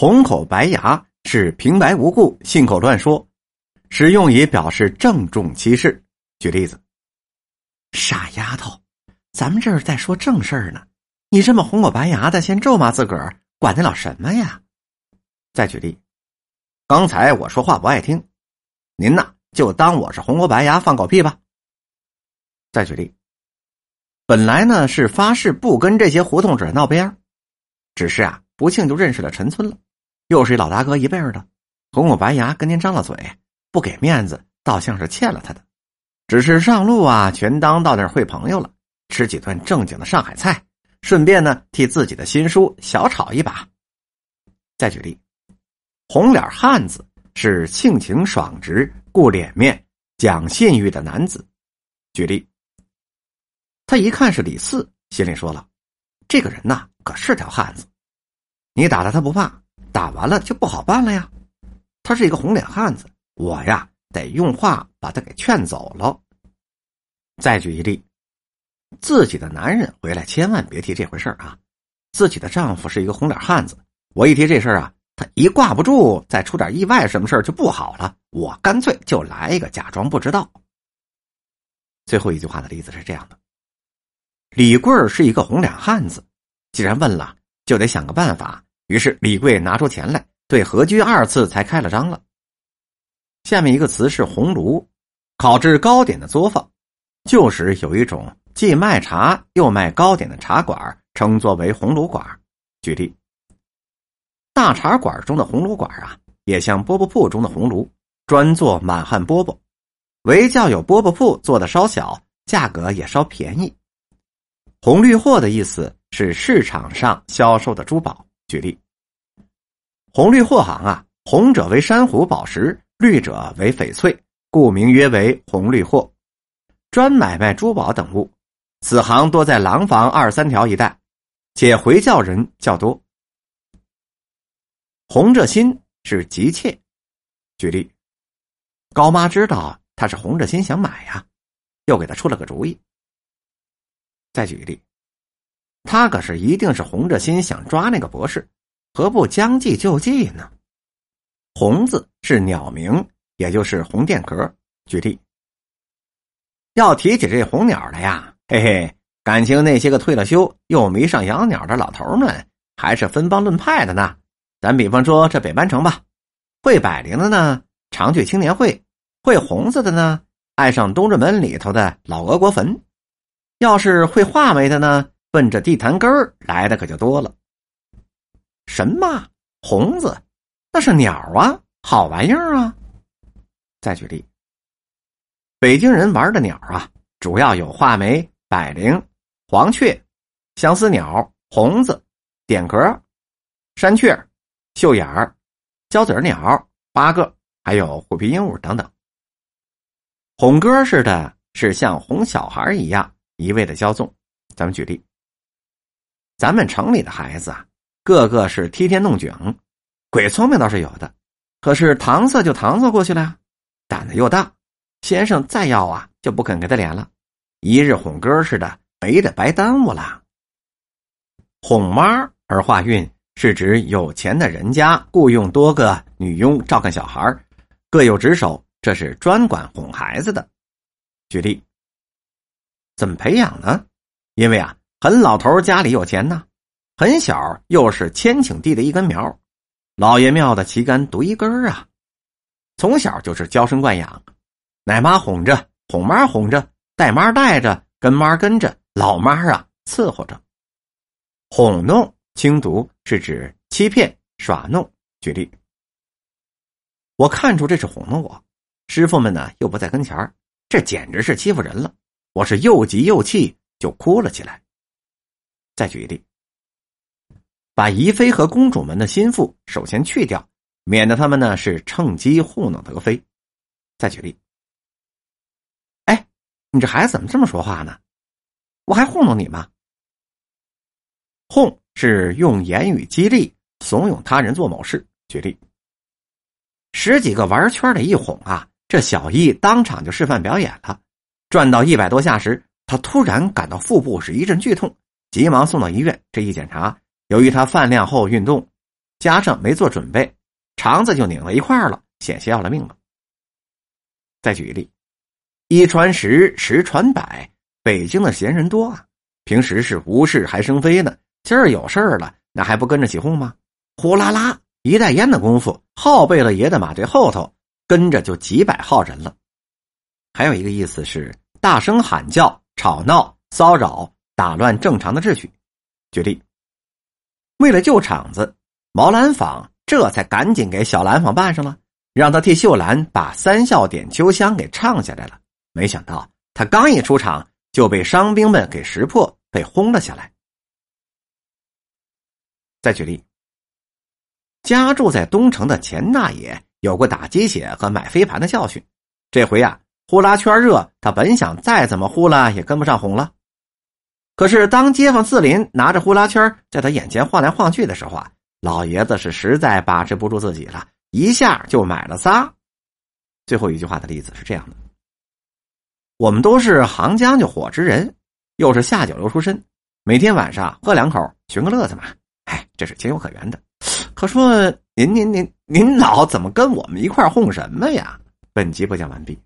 红口白牙是平白无故信口乱说，使用以表示郑重其事。举例子：傻丫头，咱们这儿在说正事儿呢，你这么红口白牙的，先咒骂自个儿，管得了什么呀？再举例，刚才我说话不爱听，您呐就当我是红口白牙放狗屁吧。再举例，本来呢是发誓不跟这些胡同者闹边只是啊不幸就认识了陈村了。又是一老大哥一辈儿的，红口白牙跟您张了嘴，不给面子，倒像是欠了他的。只是上路啊，全当到那儿会朋友了，吃几顿正经的上海菜，顺便呢替自己的新书小炒一把。再举例，红脸汉子是性情爽直、顾脸面、讲信誉的男子。举例，他一看是李四，心里说了，这个人呐可是条汉子，你打他他不怕。打完了就不好办了呀，他是一个红脸汉子，我呀得用话把他给劝走了。再举一例，自己的男人回来千万别提这回事啊！自己的丈夫是一个红脸汉子，我一提这事儿啊，他一挂不住，再出点意外什么事儿就不好了。我干脆就来一个假装不知道。最后一句话的例子是这样的：李贵是一个红脸汉子，既然问了，就得想个办法。于是李贵拿出钱来，对何居二次才开了张了。下面一个词是红炉，烤制糕点的作坊，旧时有一种既卖茶又卖糕点的茶馆，称作为红炉馆。举例，大茶馆中的红炉馆啊，也像饽饽铺中的红炉，专做满汉饽饽，唯较有饽饽铺做的稍小，价格也稍便宜。红绿货的意思是市场上销售的珠宝。举例，红绿货行啊，红者为珊瑚宝石，绿者为翡翠，故名曰为红绿货，专买卖珠宝等物。此行多在廊坊二三条一带，且回教人较多。红着心是急切。举例，高妈知道他是红着心想买呀，又给他出了个主意。再举例。他可是一定是红着心想抓那个博士，何不将计就计呢？红字是鸟名，也就是红电壳。举例，要提起这红鸟来呀，嘿嘿，感情那些个退了休又迷上养鸟的老头们，还是分帮论派的呢。咱比方说这北班城吧，会百灵的呢，常去青年会；会红字的呢，爱上东直门里头的老俄国坟；要是会画眉的呢。奔着地坛根儿来的可就多了。什么红子？那是鸟啊，好玩意儿啊！再举例，北京人玩的鸟啊，主要有画眉、百灵、黄雀、相思鸟、红子、点壳、山雀、绣眼儿、交嘴鸟八个，还有虎皮鹦鹉等等。哄歌似的，是像哄小孩一样一味的骄纵。咱们举例。咱们城里的孩子啊，个个是梯天弄井，鬼聪明倒是有的，可是搪塞就搪塞过去了，胆子又大，先生再要啊就不肯给他脸了，一日哄哥似的，没得白耽误了。哄妈而化韵是指有钱的人家雇佣多个女佣照看小孩，各有职守，这是专管哄孩子的。举例，怎么培养呢？因为啊。很老头家里有钱呢，很小又是千顷地的一根苗，老爷庙的旗杆独一根啊，从小就是娇生惯养，奶妈哄着，哄妈哄着，带妈带着，跟妈跟着，老妈啊伺候着。哄弄轻读是指欺骗耍弄。举例，我看出这是哄弄我，师傅们呢又不在跟前这简直是欺负人了。我是又急又气，就哭了起来。再举一例，把宜妃和公主们的心腹首先去掉，免得他们呢是趁机糊弄德妃。再举例，哎，你这孩子怎么这么说话呢？我还糊弄你吗？哄是用言语激励、怂恿他人做某事。举例，十几个玩圈的一哄啊，这小易当场就示范表演了。转到一百多下时，他突然感到腹部是一阵剧痛。急忙送到医院，这一检查，由于他饭量后运动，加上没做准备，肠子就拧到一块了，险些要了命了。再举一例，一传十，十传百，北京的闲人多啊，平时是无事还生非呢，今儿有事儿了，那还不跟着起哄吗？呼啦啦，一袋烟的功夫，后背了爷的马队后头跟着就几百号人了。还有一个意思是大声喊叫、吵闹、骚扰、打乱正常的秩序。举例，为了救场子，毛兰坊这才赶紧给小兰坊办上了，让他替秀兰把《三笑点秋香》给唱下来了。没想到他刚一出场，就被伤兵们给识破，被轰了下来。再举例，家住在东城的钱大爷有过打鸡血和买飞盘的教训，这回啊，呼啦圈热，他本想再怎么呼啦也跟不上哄了。可是，当街坊四邻拿着呼啦圈在他眼前晃来晃去的时候啊，老爷子是实在把持不住自己了，一下就买了仨。最后一句话的例子是这样的：我们都是行将就伙之人，又是下九流出身，每天晚上喝两口寻个乐子嘛，哎，这是情有可原的。可说您您您您老怎么跟我们一块混什么呀？本集播讲完毕。